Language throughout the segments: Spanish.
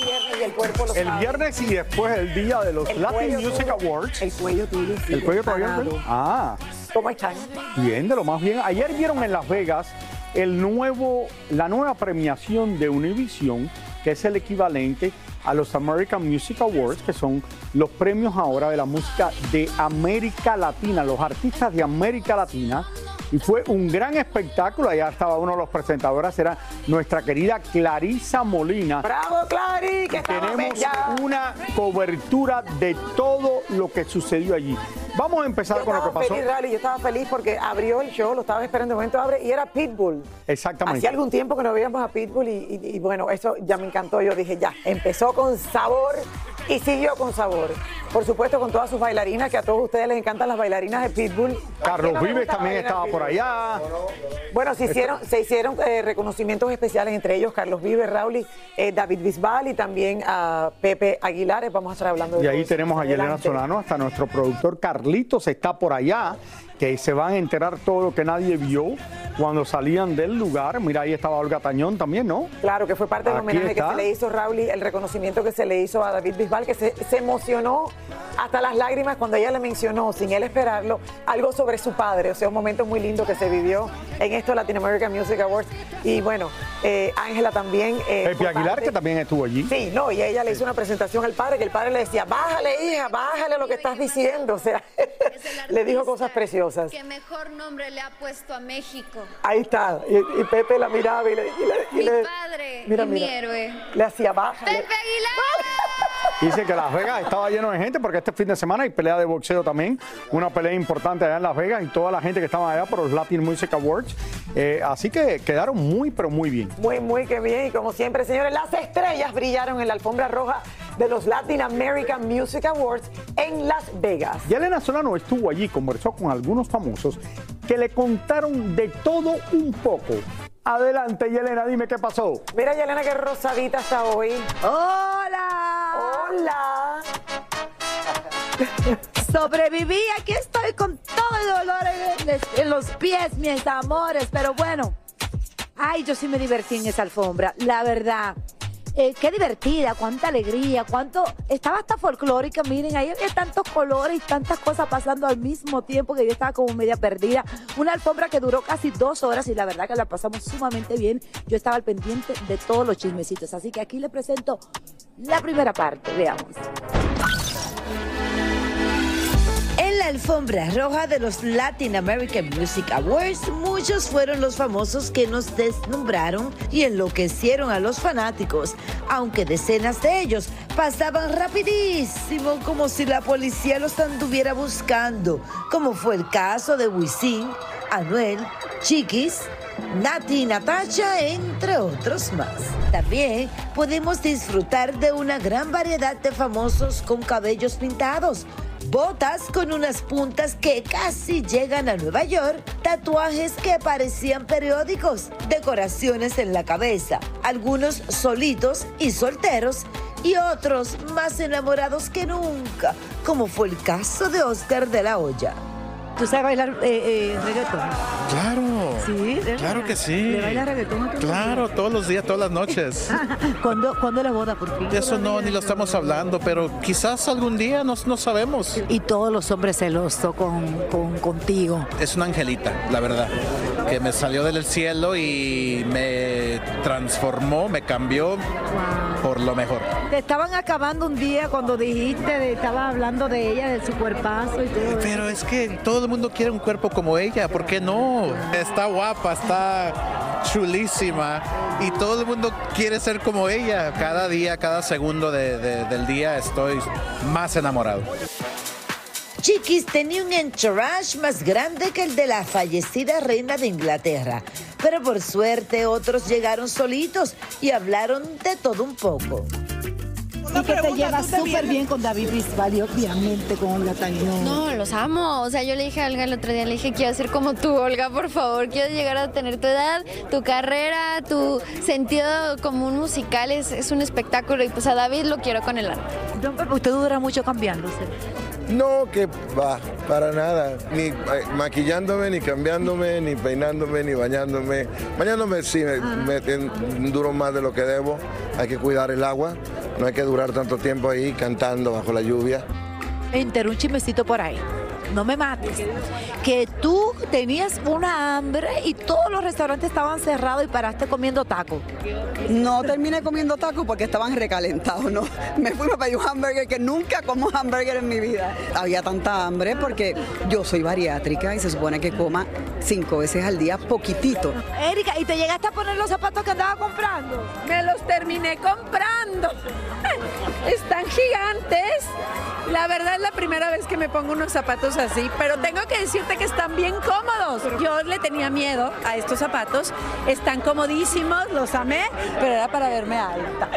el viernes, y el cuerpo lo El sabe. viernes y después el día de los El Latin Music tuyo- Awards. El cuello tuyo. sigue ¿El cuello todavía? Ah, ¿Cómo están? bien, de lo más bien. Ayer vieron en Las Vegas el nuevo, la nueva premiación de Univision, que es el equivalente a los American Music Awards, que son los premios ahora de la música de América Latina, los artistas de América Latina. Y fue un gran espectáculo. Allá estaba uno de los presentadores, era nuestra querida Clarisa Molina. ¡Bravo, Clary! Que Tenemos ya. una cobertura de todo lo que sucedió allí. Vamos a empezar Yo con lo que pasó. feliz, Rally, yo estaba feliz porque abrió el show, lo estaba esperando, de momento abre y era Pitbull. Exactamente. Hacía algún tiempo que no veíamos a Pitbull y, y- y bueno, eso ya me encantó. Yo dije, ya, empezó con sabor y siguió con sabor. Por supuesto, con todas sus bailarinas, que a todos ustedes les encantan las bailarinas de Pitbull. ¿A quién Carlos no Vives también estaba por allá. Bueno, se hicieron, se hicieron eh, reconocimientos especiales, entre ellos Carlos Vives, Raúl, eh, David Bisbal y también a Pepe Aguilares. Vamos a estar hablando de Y ahí tenemos a Yelena. Solano, hasta nuestro productor Carlitos está por allá, que se van a enterar todo lo que nadie vio cuando salían del lugar. Mira, ahí estaba Olga Tañón también, ¿no? Claro, que fue parte del Aquí homenaje está. que se le hizo Raúl, el reconocimiento que se le hizo a David Bisbal, que se, se emocionó hasta las lágrimas cuando ella le mencionó, sin él esperarlo, algo sobre su padre. O sea, un momento muy lindo que se vivió en esto Latin American Music Awards. Y bueno, eh, Ángela también. eh, Pepe Aguilar, parte- que también estuvo allí. Sí, no, y ella le hizo una presentación al padre, que el padre le decía, bájale, hija, bájale lo que estás diciendo. O sea, le dijo cosas preciosas. ¿Qué mejor nombre le ha puesto a México? Ahí está. Y, y Pepe la miraba y le. y le- y Mi le- padre mira, mi mira. héroe. Le hacía bájale. ¡Pepe Aguilar! Dice que Las Vegas estaba lleno de gente porque este fin de semana hay pelea de boxeo también, una pelea importante allá en Las Vegas y toda la gente que estaba allá por los Latin Music Awards. Eh, así que quedaron muy, pero muy bien. Muy, muy que bien. Y como siempre, señores, las estrellas brillaron en la alfombra roja de los Latin American Music Awards en Las Vegas. Yelena Solano estuvo allí, conversó con algunos famosos que le contaron de todo un poco. Adelante, Yelena, dime qué pasó. Mira, Yelena, qué rosadita está hoy. ¡Hola! Hola. Sobreviví, aquí estoy con todo el dolor en, los pies, mis amores, pero bueno. Ay, yo sí me divertí en esa alfombra, la verdad. Eh, qué divertida, cuánta alegría, cuánto... Estaba hasta folclórica, miren, ahí había tantos colores y tantas cosas pasando al mismo tiempo que yo estaba como media perdida. Una alfombra que duró casi dos horas y la verdad que la pasamos sumamente bien. Yo estaba al pendiente de todos los chismecitos, así que aquí le presento la primera parte, veamos. En la alfombra roja de los Latin American Music Awards, muchos fueron los famosos que nos deslumbraron y enloquecieron a los fanáticos, aunque decenas de ellos pasaban rapidísimo como si la policía los anduviera buscando, como fue el caso de Wisin, Anuel, Chiquis, Nati y Natasha, entre otros más. También podemos disfrutar de una gran variedad de famosos con cabellos pintados, botas con unas puntas que casi llegan a Nueva York, tatuajes que parecían periódicos, decoraciones en la cabeza, algunos solitos y solteros y otros más enamorados que nunca, como fue el caso de Oscar de la Hoya. ¿Tú sabes bailar eh, eh, reggaetón? Claro. Sí, Claro verdad. que sí. ¿Le baila reggaetón a tu Claro, todos los días, todas las noches. ¿Cuándo, ¿Cuándo la boda por fin? Eso no, ni lo estamos hablando, pero quizás algún día no, no sabemos. Y todos los hombres celosos con, con- contigo. Es una angelita, la verdad, que me salió del cielo y me transformó, me cambió por lo mejor. Te estaban acabando un día cuando dijiste, de, estabas hablando de ella, de su cuerpazo y todo. Pero es que todo el mundo quiere un cuerpo como ella, ¿por qué no? Está guapa, está chulísima y todo el mundo quiere ser como ella. Cada día, cada segundo de- de- del día estoy más enamorado. Chiquis tenía un entourage más grande que el de la fallecida reina de Inglaterra, pero por suerte otros llegaron solitos y hablaron de todo un poco. Y que te llevas súper bien con David Bisbal y obviamente con Olga Tañón. No, los amo. O sea, yo le dije a Olga el otro día, le dije, quiero ser como tú, Olga, por favor. Quiero llegar a tener tu edad, tu carrera, tu sentido común musical. Es, es un espectáculo y pues a David lo quiero con el alma. Usted dura mucho cambiándose. No, que va, para nada. Ni eh, maquillándome, ni cambiándome, ni peinándome, ni bañándome. Bañándome sí, me, me- duro más de lo que debo. Hay que cuidar el agua. No hay que durar tanto tiempo ahí cantando bajo la lluvia. Enter un chismecito por ahí. No me mates. Que tú tenías una hambre y todos los restaurantes estaban cerrados y paraste comiendo tacos. No terminé comiendo tacos porque estaban recalentados, ¿no? Me fui a pedir un hamburger que nunca como hamburger en mi vida. Había tanta hambre porque yo soy bariátrica y se supone que coma cinco veces al día poquitito. Erika, ¿y te llegaste a poner los zapatos que andaba comprando? Me los terminé comprando. Están gigantes. La verdad es la primera vez que me pongo unos zapatos así, pero tengo que decirte que están bien cómodos. Yo le tenía miedo a estos zapatos. Están comodísimos, los amé, pero era para verme alta.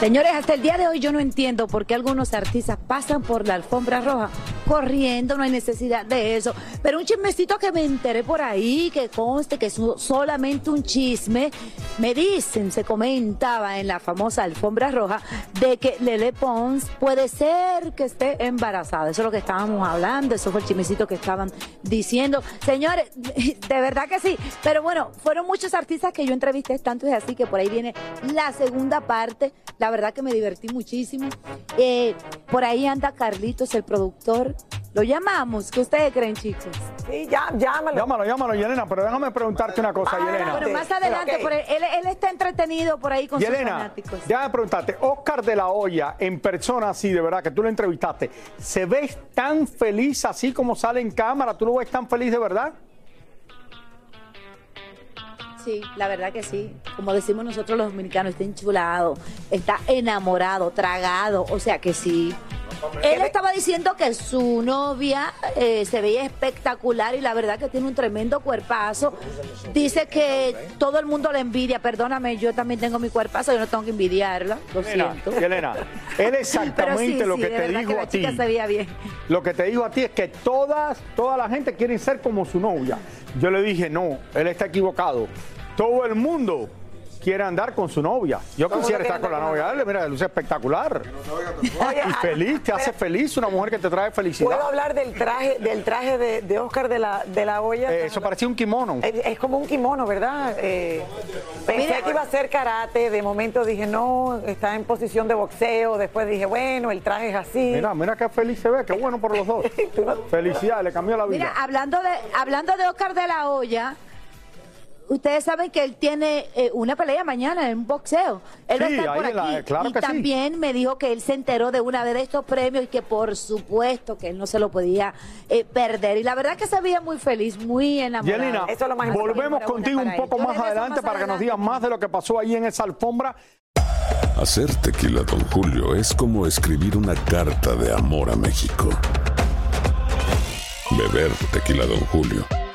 Señores, hasta el día de hoy yo no entiendo por qué algunos artistas pasan por la alfombra roja corriendo, no hay necesidad de eso. Pero un chismecito que me enteré por ahí, que conste que es solamente un chisme, me dicen, se comentaba en la famosa alfombra roja, de que Lele Pons puede ser que esté embarazada. Eso es lo que estábamos hablando, eso fue el chismecito que estaban diciendo. Señores, de verdad que sí. Pero bueno, fueron muchos artistas que yo entrevisté, tanto es así que por ahí viene la segunda parte. La verdad que me divertí muchísimo. Eh, por ahí anda Carlitos, el productor. Lo llamamos. ¿Qué ustedes creen, chicos? Sí, ya, llámalo. Llámalo, llámalo, Yelena, pero déjame preguntarte una cosa, Yelena. Pero más adelante, ok. por ahí, él, él está entretenido por ahí con sus Yelena, fanáticos. déjame preguntarte, Oscar de la Hoya, en persona así, de verdad, que tú lo entrevistaste, ¿se ve tan feliz así como sale en cámara? ¿Tú lo ves tan feliz de verdad? Sí, la verdad que sí. Como decimos nosotros los dominicanos, está enchulado, está enamorado, tragado, o sea que sí. Él estaba diciendo que su novia eh, se veía espectacular y la verdad que tiene un tremendo cuerpazo. Dice que todo el mundo le envidia. Perdóname, yo también tengo mi cuerpazo, yo no tengo que envidiarla. Lo Yelena, siento. Yelena, él exactamente sí, lo sí, que te dijo que a ti. se veía bien. Lo que te dijo a ti es que todas, toda la gente quiere ser como su novia. Yo le dije, no, él está equivocado. Todo el mundo quiere andar con su novia. Yo Todo quisiera estar con la novia. Dale, mira, luce espectacular. Oye, y feliz, te hace feliz, una mujer que te trae felicidad. ¿Puedo hablar del traje, del traje de, de Oscar de la, de la olla? Eh, eso parecía un kimono. Es, es como un kimono, ¿verdad? Eh, pensé Mira. que iba a ser karate, de momento dije, no, está en posición de boxeo, después dije, bueno, el traje es así. Mira, mira qué feliz se ve, qué bueno por los dos. Felicidad, le cambió la vida. Mira, hablando de, hablando de Oscar de la Hoya, ustedes saben que él tiene eh, una pelea mañana en un boxeo. Él va a Sí, estar por la- aquí. claro y que sí. también me dijo que él se enteró de una vez de estos premios y que por supuesto que él no se lo podía eh, perder. Y la verdad que se veía muy feliz, muy enamorado. Yelina, volvemos contigo un poco más adelante para que nos digas más de lo que pasó ahí en esa alfombra. Hacer tequila, Don Julio, es como escribir una carta de amor a México. Beber tequila, Don Julio,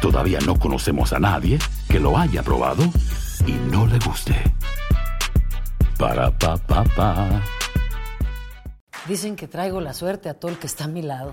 todavía no conocemos a nadie que lo haya probado y no le guste. Para pa pa pa. Dicen que traigo la suerte a todo el que está a mi lado.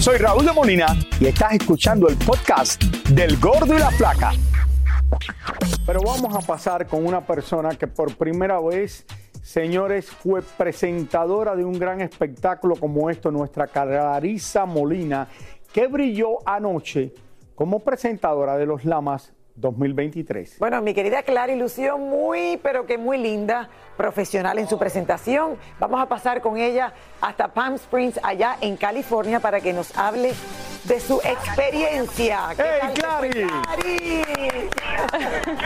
Soy Raúl de Molina y estás escuchando el podcast del Gordo y la Flaca. Pero vamos a pasar con una persona que por primera vez, señores, fue presentadora de un gran espectáculo como esto, nuestra Clarisa Molina, que brilló anoche como presentadora de Los Lamas 2023. Bueno, mi querida Clara ilusión muy, pero que muy linda, profesional en su presentación. Vamos a pasar con ella hasta Palm Springs, allá en California, para que nos hable de su experiencia. ¿Qué ¡Hey, tal te fue,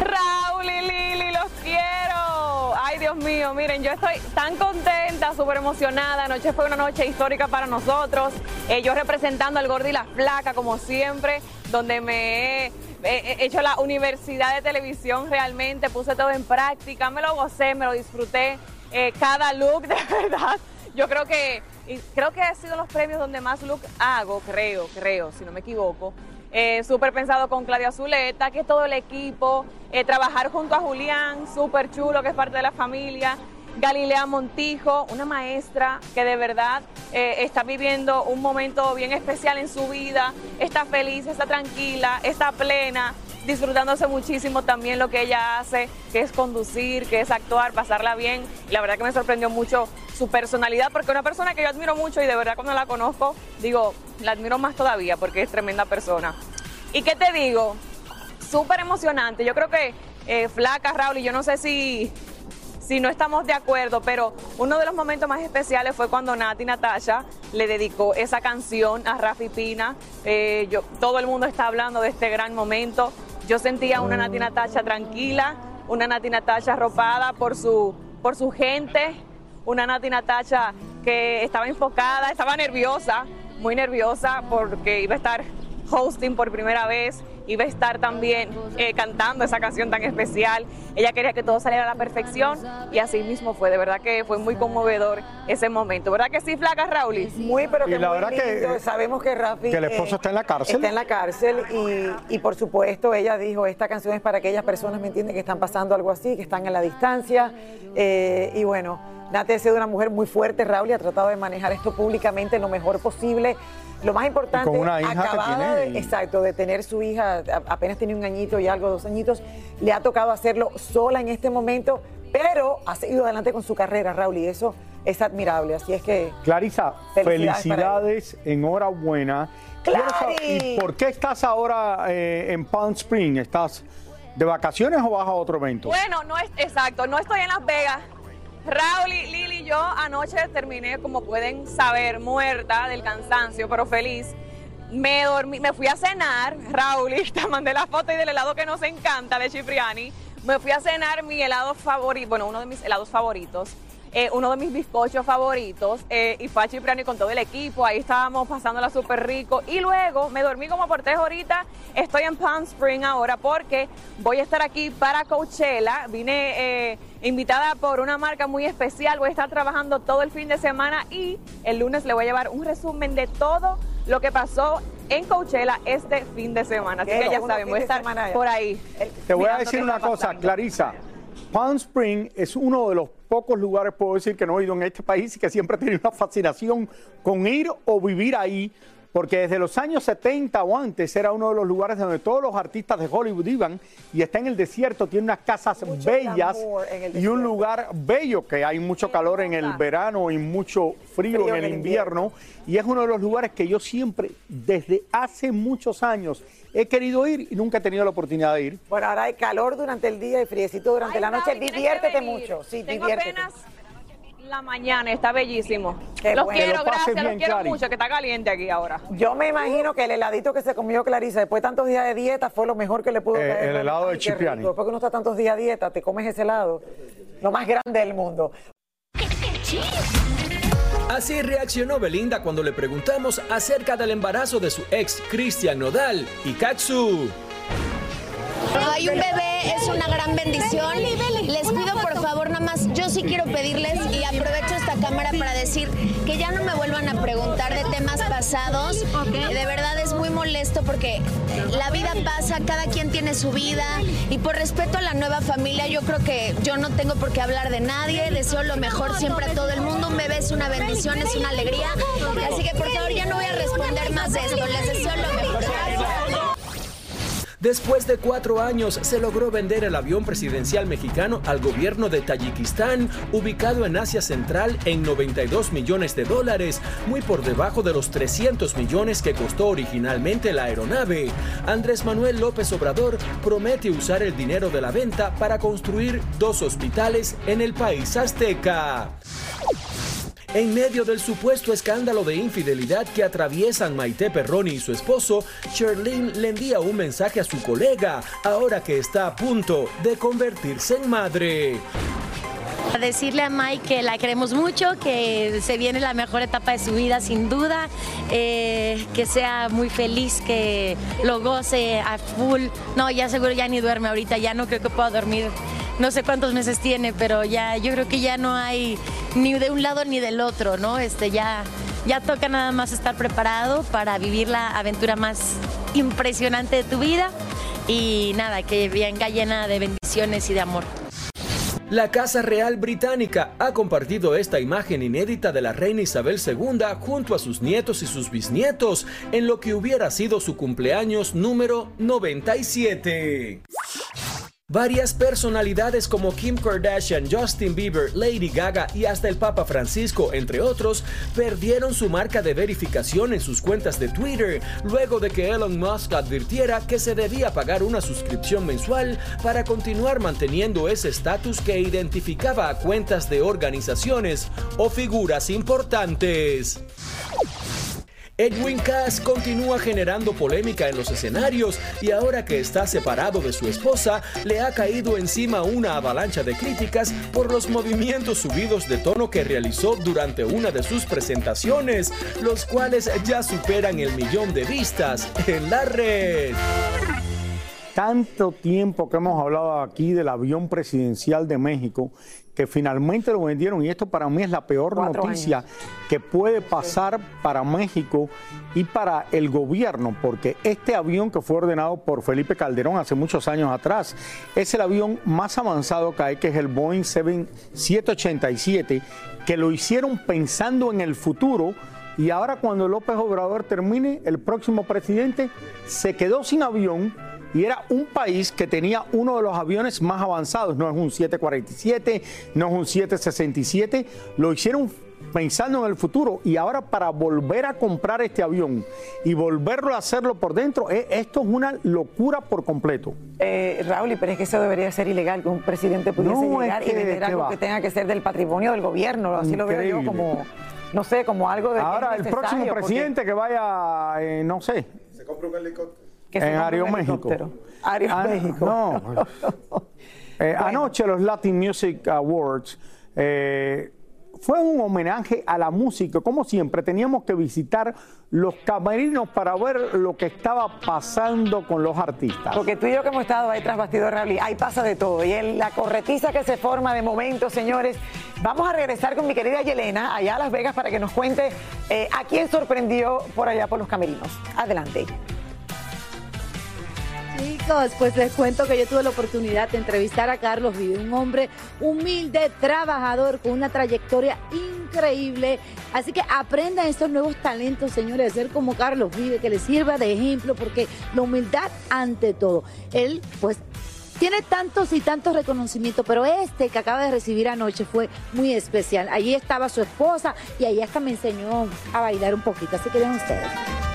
Raúl y Lili, los quiero. Ay, Dios mío, miren, yo estoy tan contenta, súper emocionada. Anoche fue una noche histórica para nosotros. Eh, yo representando al gordo y la flaca, como siempre, donde me he he hecho la universidad de televisión realmente, puse todo en práctica, me lo gocé, me lo disfruté. Eh, cada look, de verdad. Yo creo que, y creo que ha sido los premios donde más look hago, creo, creo, si no me equivoco. Eh, súper pensado con Claudia Zuleta, que todo el equipo, eh, trabajar junto a Julián, súper chulo, que es parte de la familia. Galilea Montijo, una maestra que de verdad eh, está viviendo un momento bien especial en su vida, está feliz, está tranquila, está plena, disfrutándose muchísimo también lo que ella hace, que es conducir, que es actuar, pasarla bien. La verdad que me sorprendió mucho su personalidad, porque es una persona que yo admiro mucho y de verdad cuando la conozco, digo, la admiro más todavía porque es tremenda persona. ¿Y qué te digo? Súper emocionante. Yo creo que eh, Flaca, Raúl, y yo no sé si si no estamos de acuerdo, pero uno de los momentos más especiales fue cuando Nati Natasha le dedicó esa canción a Rafi Pina. Eh, yo, todo el mundo está hablando de este gran momento. Yo sentía una Nati Natasha tranquila, una Nati Natasha arropada por su, por su gente, una Nati Natasha que estaba enfocada, estaba nerviosa, muy nerviosa porque iba a estar hosting por primera vez, iba a estar también eh, cantando esa canción tan especial. Ella quería que todo saliera a la perfección y así mismo fue. De verdad que fue muy conmovedor ese momento. ¿Verdad que sí, Flaca Raúl? Muy, pero que Y la muy verdad que, lindo. eh, Sabemos que Rafi... que el esposo está en la cárcel. Está en la cárcel y, y por supuesto ella dijo, esta canción es para aquellas personas, ¿me entienden?, que están pasando algo así, que están en la distancia. Eh, y bueno, Nati ha sido una mujer muy fuerte, Raúl, y ha tratado de manejar esto públicamente lo mejor posible. Lo más importante, con una hija que acabada tiene- de- exacto, de tener su hija, apenas tiene un añito y algo, dos añitos, le ha tocado hacerlo sola en este momento, pero ha seguido adelante con su carrera, Raúl, y eso es admirable. Así es que Clarisa, Felicidades felicidades, enhorabuena. Saber, ¿Y por qué estás ahora eh, en Palm Springs? ¿Estás de vacaciones o vas a otro evento? Bueno, no es exacto, no estoy en Las Vegas. Raúl y Lili yo anoche terminé, como pueden saber, muerta del cansancio, pero feliz. Me dormí, me fui a cenar, te mandé la foto y del helado que nos encanta de Cipriani. Me fui a cenar mi helado favorito, bueno, uno de mis helados favoritos, eh, uno de mis bizcochos favoritos, eh, y fue a Cipriani con todo el equipo, ahí estábamos pasándola súper rico. Y luego me dormí como por tres horitas, estoy en Palm Spring ahora porque voy a estar aquí para Coachella, vine... eh, invitada por una marca muy especial. Voy a estar trabajando todo el fin de semana y el lunes le voy a llevar un resumen de todo lo que pasó en Coachella este fin de semana. Así que ya saben, voy a estar por ahí. Te voy a decir una cosa, pasando. Clarisa. Palm Spring es uno de los pocos lugares, puedo decir, que no he ido en este país y que siempre he tenido una fascinación con ir o vivir ahí, porque desde los años 70 o antes era uno de los lugares donde todos los artistas de Hollywood iban y está en el desierto, tiene unas casas bellas y un lugar bello, que hay mucho calor en el verano y mucho frío, en el invierno, y es uno de los lugares que yo siempre, desde hace muchos años, he querido ir y nunca he tenido la oportunidad de ir. Bueno, ahora hay calor durante el día y friecito durante la noche. Diviértete mucho. Sí, Tengo diviértete. apenas la mañana, está bellísimo. Qué los bueno. quiero, gracias, los bien, quiero Clary. mucho, que está caliente aquí ahora. Yo me imagino que el heladito que se comió Clarisa después de tantos días de dieta fue lo mejor que le pudo Eh, caer. el helado de. Cipriani. Después que uno está tantos días de dieta, te comes ese helado. Lo más grande del mundo. Así reaccionó Belinda cuando le preguntamos acerca del embarazo de su ex Cristian Nodal y Katsu. Hay un bebé, es una gran bendición. Les favor nada más, yo sí quiero pedirles y aprovecho esta cámara para decir que ya no me vuelvan a preguntar de temas pasados. De verdad es muy molesto porque la vida pasa, cada quien tiene su vida y por respeto a la nueva familia yo creo que yo no tengo por qué hablar de nadie. Deseo lo mejor siempre a todo el mundo. Un bebé es una bendición, es una alegría. Así que por favor ya no voy a responder más de esto. Les deseo lo mejor. Después de cuatro años se logró vender el avión presidencial mexicano al gobierno de Tayikistán, ubicado en Asia Central en 92 millones de dólares, muy por debajo de los 300 millones que costó originalmente la aeronave. Andrés Manuel López Obrador promete usar el dinero de la venta para construir dos hospitales en el país azteca. En medio del supuesto escándalo de infidelidad que atraviesan Maite Perroni y su esposo, Sherlyn le envía un mensaje a su colega, ahora que está a punto de convertirse en madre. A decirle a Mike que la queremos mucho, que se viene la mejor etapa de su vida sin duda, eh, que sea muy feliz, que lo goce a full. No, ya seguro ya ni duerme ahorita, ya no creo que pueda dormir. No sé cuántos meses tiene, pero ya yo creo que ya no hay ni de un lado ni del otro, ¿no? Este ya ya toca nada más estar preparado para vivir la aventura más impresionante de tu vida y nada, que venga llena de bendiciones y de amor. La Casa Real Británica ha compartido esta imagen inédita de la reina Isabel II junto a sus nietos y sus bisnietos en lo que hubiera sido su cumpleaños número 97. Varias personalidades como Kim Kardashian, Justin Bieber, Lady Gaga y hasta el Papa Francisco, entre otros, perdieron su marca de verificación en sus cuentas de Twitter luego de que Elon Musk advirtiera que se debía pagar una suscripción mensual para continuar manteniendo ese estatus que identificaba a cuentas de organizaciones o figuras importantes. Edwin Cass continúa generando polémica en los escenarios y ahora que está separado de su esposa, le ha caído encima una avalancha de críticas por los movimientos subidos de tono que realizó durante una de sus presentaciones, los cuales ya superan el millón de vistas en la red. Tanto tiempo que hemos hablado aquí del avión presidencial de México, que finalmente lo vendieron, y esto para mí es la peor Cuatro noticia que puede pasar para México y para el gobierno, porque este avión que fue ordenado por Felipe Calderón hace muchos años atrás, es el avión más avanzado que hay, que es el Boeing 7- 787, que lo hicieron pensando en el futuro. Y ahora cuando López Obrador termine, el próximo presidente se quedó sin avión y era un país que tenía uno de los aviones más avanzados, no es un 747, no es un 767, lo hicieron pensando en el futuro y ahora para volver a comprar este avión y volverlo a hacerlo por dentro, eh, esto es una locura por completo. Eh, Raúl, pero es que eso debería ser ilegal, que un presidente pudiese No, es llegar y que- vender que algo va. que tenga que ser del patrimonio del gobierno. Así lo veo yo como, no sé, como algo de. que Ahora el próximo porque- presidente que vaya, eh, no sé, Se compra un helicóptero. Que en compre un Aeroméxico. helicóptero. Aeroméxico. No. Eh, Anoche los Latin Music Awards eh, fue un homenaje a la música. Como siempre, teníamos que visitar los camerinos para ver lo que estaba pasando con los artistas. Porque tú y yo que hemos estado ahí tras bastidor, Raúl, ahí pasa de todo. Y en la corretiza que se forma de momento, señores, vamos a regresar con mi querida Yelena allá a Las Vegas para que nos cuente eh, a quién sorprendió por allá por los camerinos. Adelante. Chicos, pues les cuento que yo tuve la oportunidad de entrevistar a Carlos Vive, un hombre humilde, trabajador, con una trayectoria increíble. Así que aprendan estos nuevos talentos, señores, de ser como Carlos Vive, que les sirva de ejemplo, porque la humildad ante todo. Él, pues, tiene tantos y tantos reconocimientos, pero este que acaba de recibir anoche fue muy especial. Allí estaba su esposa y ahí hasta me enseñó a bailar un poquito. Así que ven ustedes.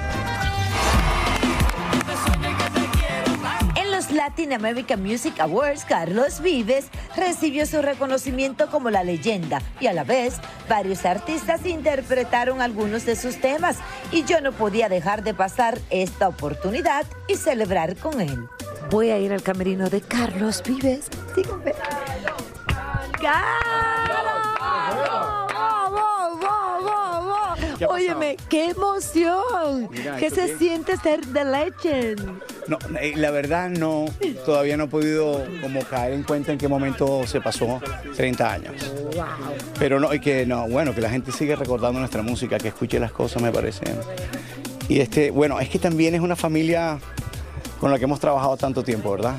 Latin American Music Awards, Carlos Vives recibió su reconocimiento como la leyenda y a la vez varios artistas interpretaron algunos de sus temas y yo no podía dejar de pasar esta oportunidad y celebrar con él. Voy a ir al camerino de Carlos Vives. Síganme. ¿Qué qué emoción. Mira, ¿Qué ¿esto se qué? siente ser The Legend? No, eh, la verdad no, todavía no he podido como caer en cuenta en qué momento se pasó 30 años. Pero no, y que no, bueno, que la gente sigue recordando nuestra música, que escuche las cosas me parece. Y este, bueno, es que también es una familia con la que hemos trabajado tanto tiempo, ¿verdad?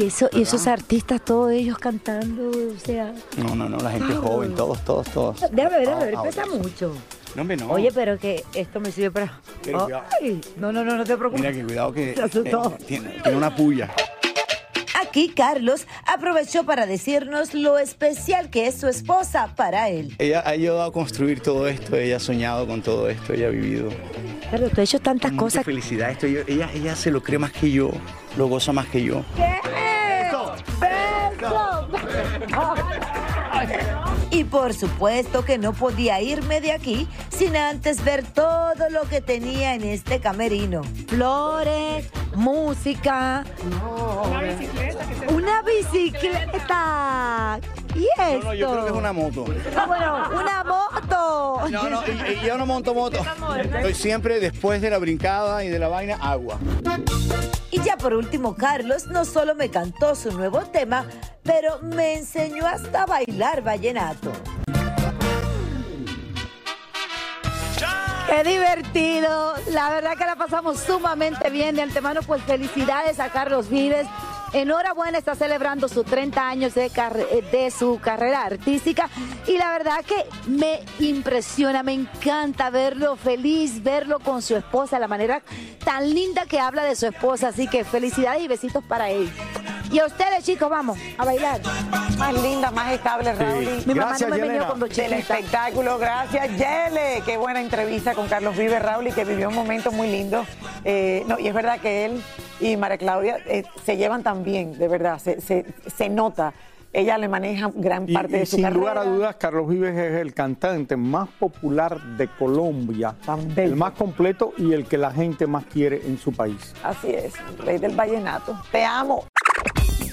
Y, eso, y esos artistas, todos ellos cantando, o sea. No, no, no, la gente Wow. joven, todos, todos, todos. Déjame ver, déjame ver, Ah, pesa mucho. No, hombre, no. Oye, pero que esto me sirve para. Pero cuidado. Ay, no, no, no, no te preocupes. Mira que cuidado que eh, tiene, tiene una puya. Aquí Carlos aprovechó para decirnos lo especial que es su esposa para él. Ella ha ayudado a construir todo esto, ella ha soñado con todo esto, ella ha vivido Pero tú has hecho tantas mucha cosas. felicidad. Esto, yo- ella, ella se lo cree más que yo, lo goza más que yo. Y por supuesto que no podía irme de aquí sin antes ver todo lo que tenía en este camerino. Flores, música. Una bicicleta. ¿Y esto? No, no, yo creo que es una moto. Ah, bueno, una moto. No, no, y- y yo no monto moto. Estoy siempre después de la brincada y de la vaina, agua. Y ya por último, Carlos no solo me cantó su nuevo tema, pero me enseñó hasta a bailar vallenato. Qué divertido. La verdad que la pasamos sumamente bien. De antemano, pues felicidades a Carlos Vives. Enhorabuena, está celebrando sus 30 años de, de su carrera artística. Y la verdad que me impresiona, me encanta verlo feliz, verlo con su esposa, la manera tan linda que habla de su esposa. Así que felicidades y besitos para él. Y a ustedes, chicos, vamos a bailar. Más linda, más estable, Raúl. Mi mamá no me cuando Del chiquita. espectáculo, gracias, Yele. Qué buena entrevista con Carlos Vive, Raúl, y que vivió un momento muy lindo. Eh, no, y es verdad que él y María Claudia eh, se llevan tan bien, de verdad, se, se- se nota. Ella le maneja gran Y, parte y de su sin carrera. lugar a dudas, Carlos Vives es el cantante más popular de Colombia, el más completo y el que la gente más quiere en su país. Así es, rey del vallenato. Te amo.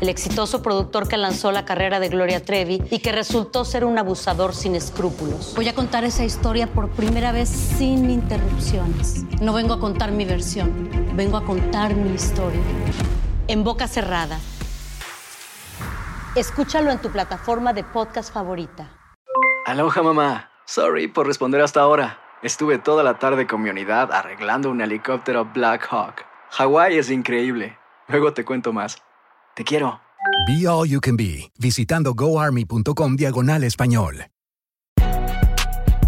el exitoso productor que lanzó la carrera de Gloria Trevi y que resultó ser un abusador sin escrúpulos. Voy a contar esa historia por primera vez sin interrupciones. No vengo a contar mi versión, vengo a contar mi historia. En boca cerrada. Escúchalo en tu plataforma de podcast favorita. Aloha mamá. Sorry por responder hasta ahora. Estuve toda la tarde con mi unidad arreglando un helicóptero Black Hawk. Hawái es increíble. Luego te cuento más. Te quiero. Be All You Can Be, visitando goarmy.com diagonal español.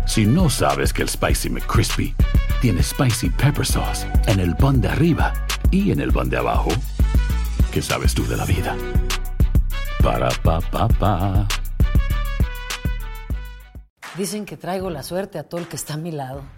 Si no sabes que el Spicy McCrispy tiene Spicy Pepper Sauce en el pan de arriba y en el pan de abajo, ¿qué sabes tú de la vida? Para, pa, pa, pa. Dicen que traigo la suerte a todo el que está a mi lado.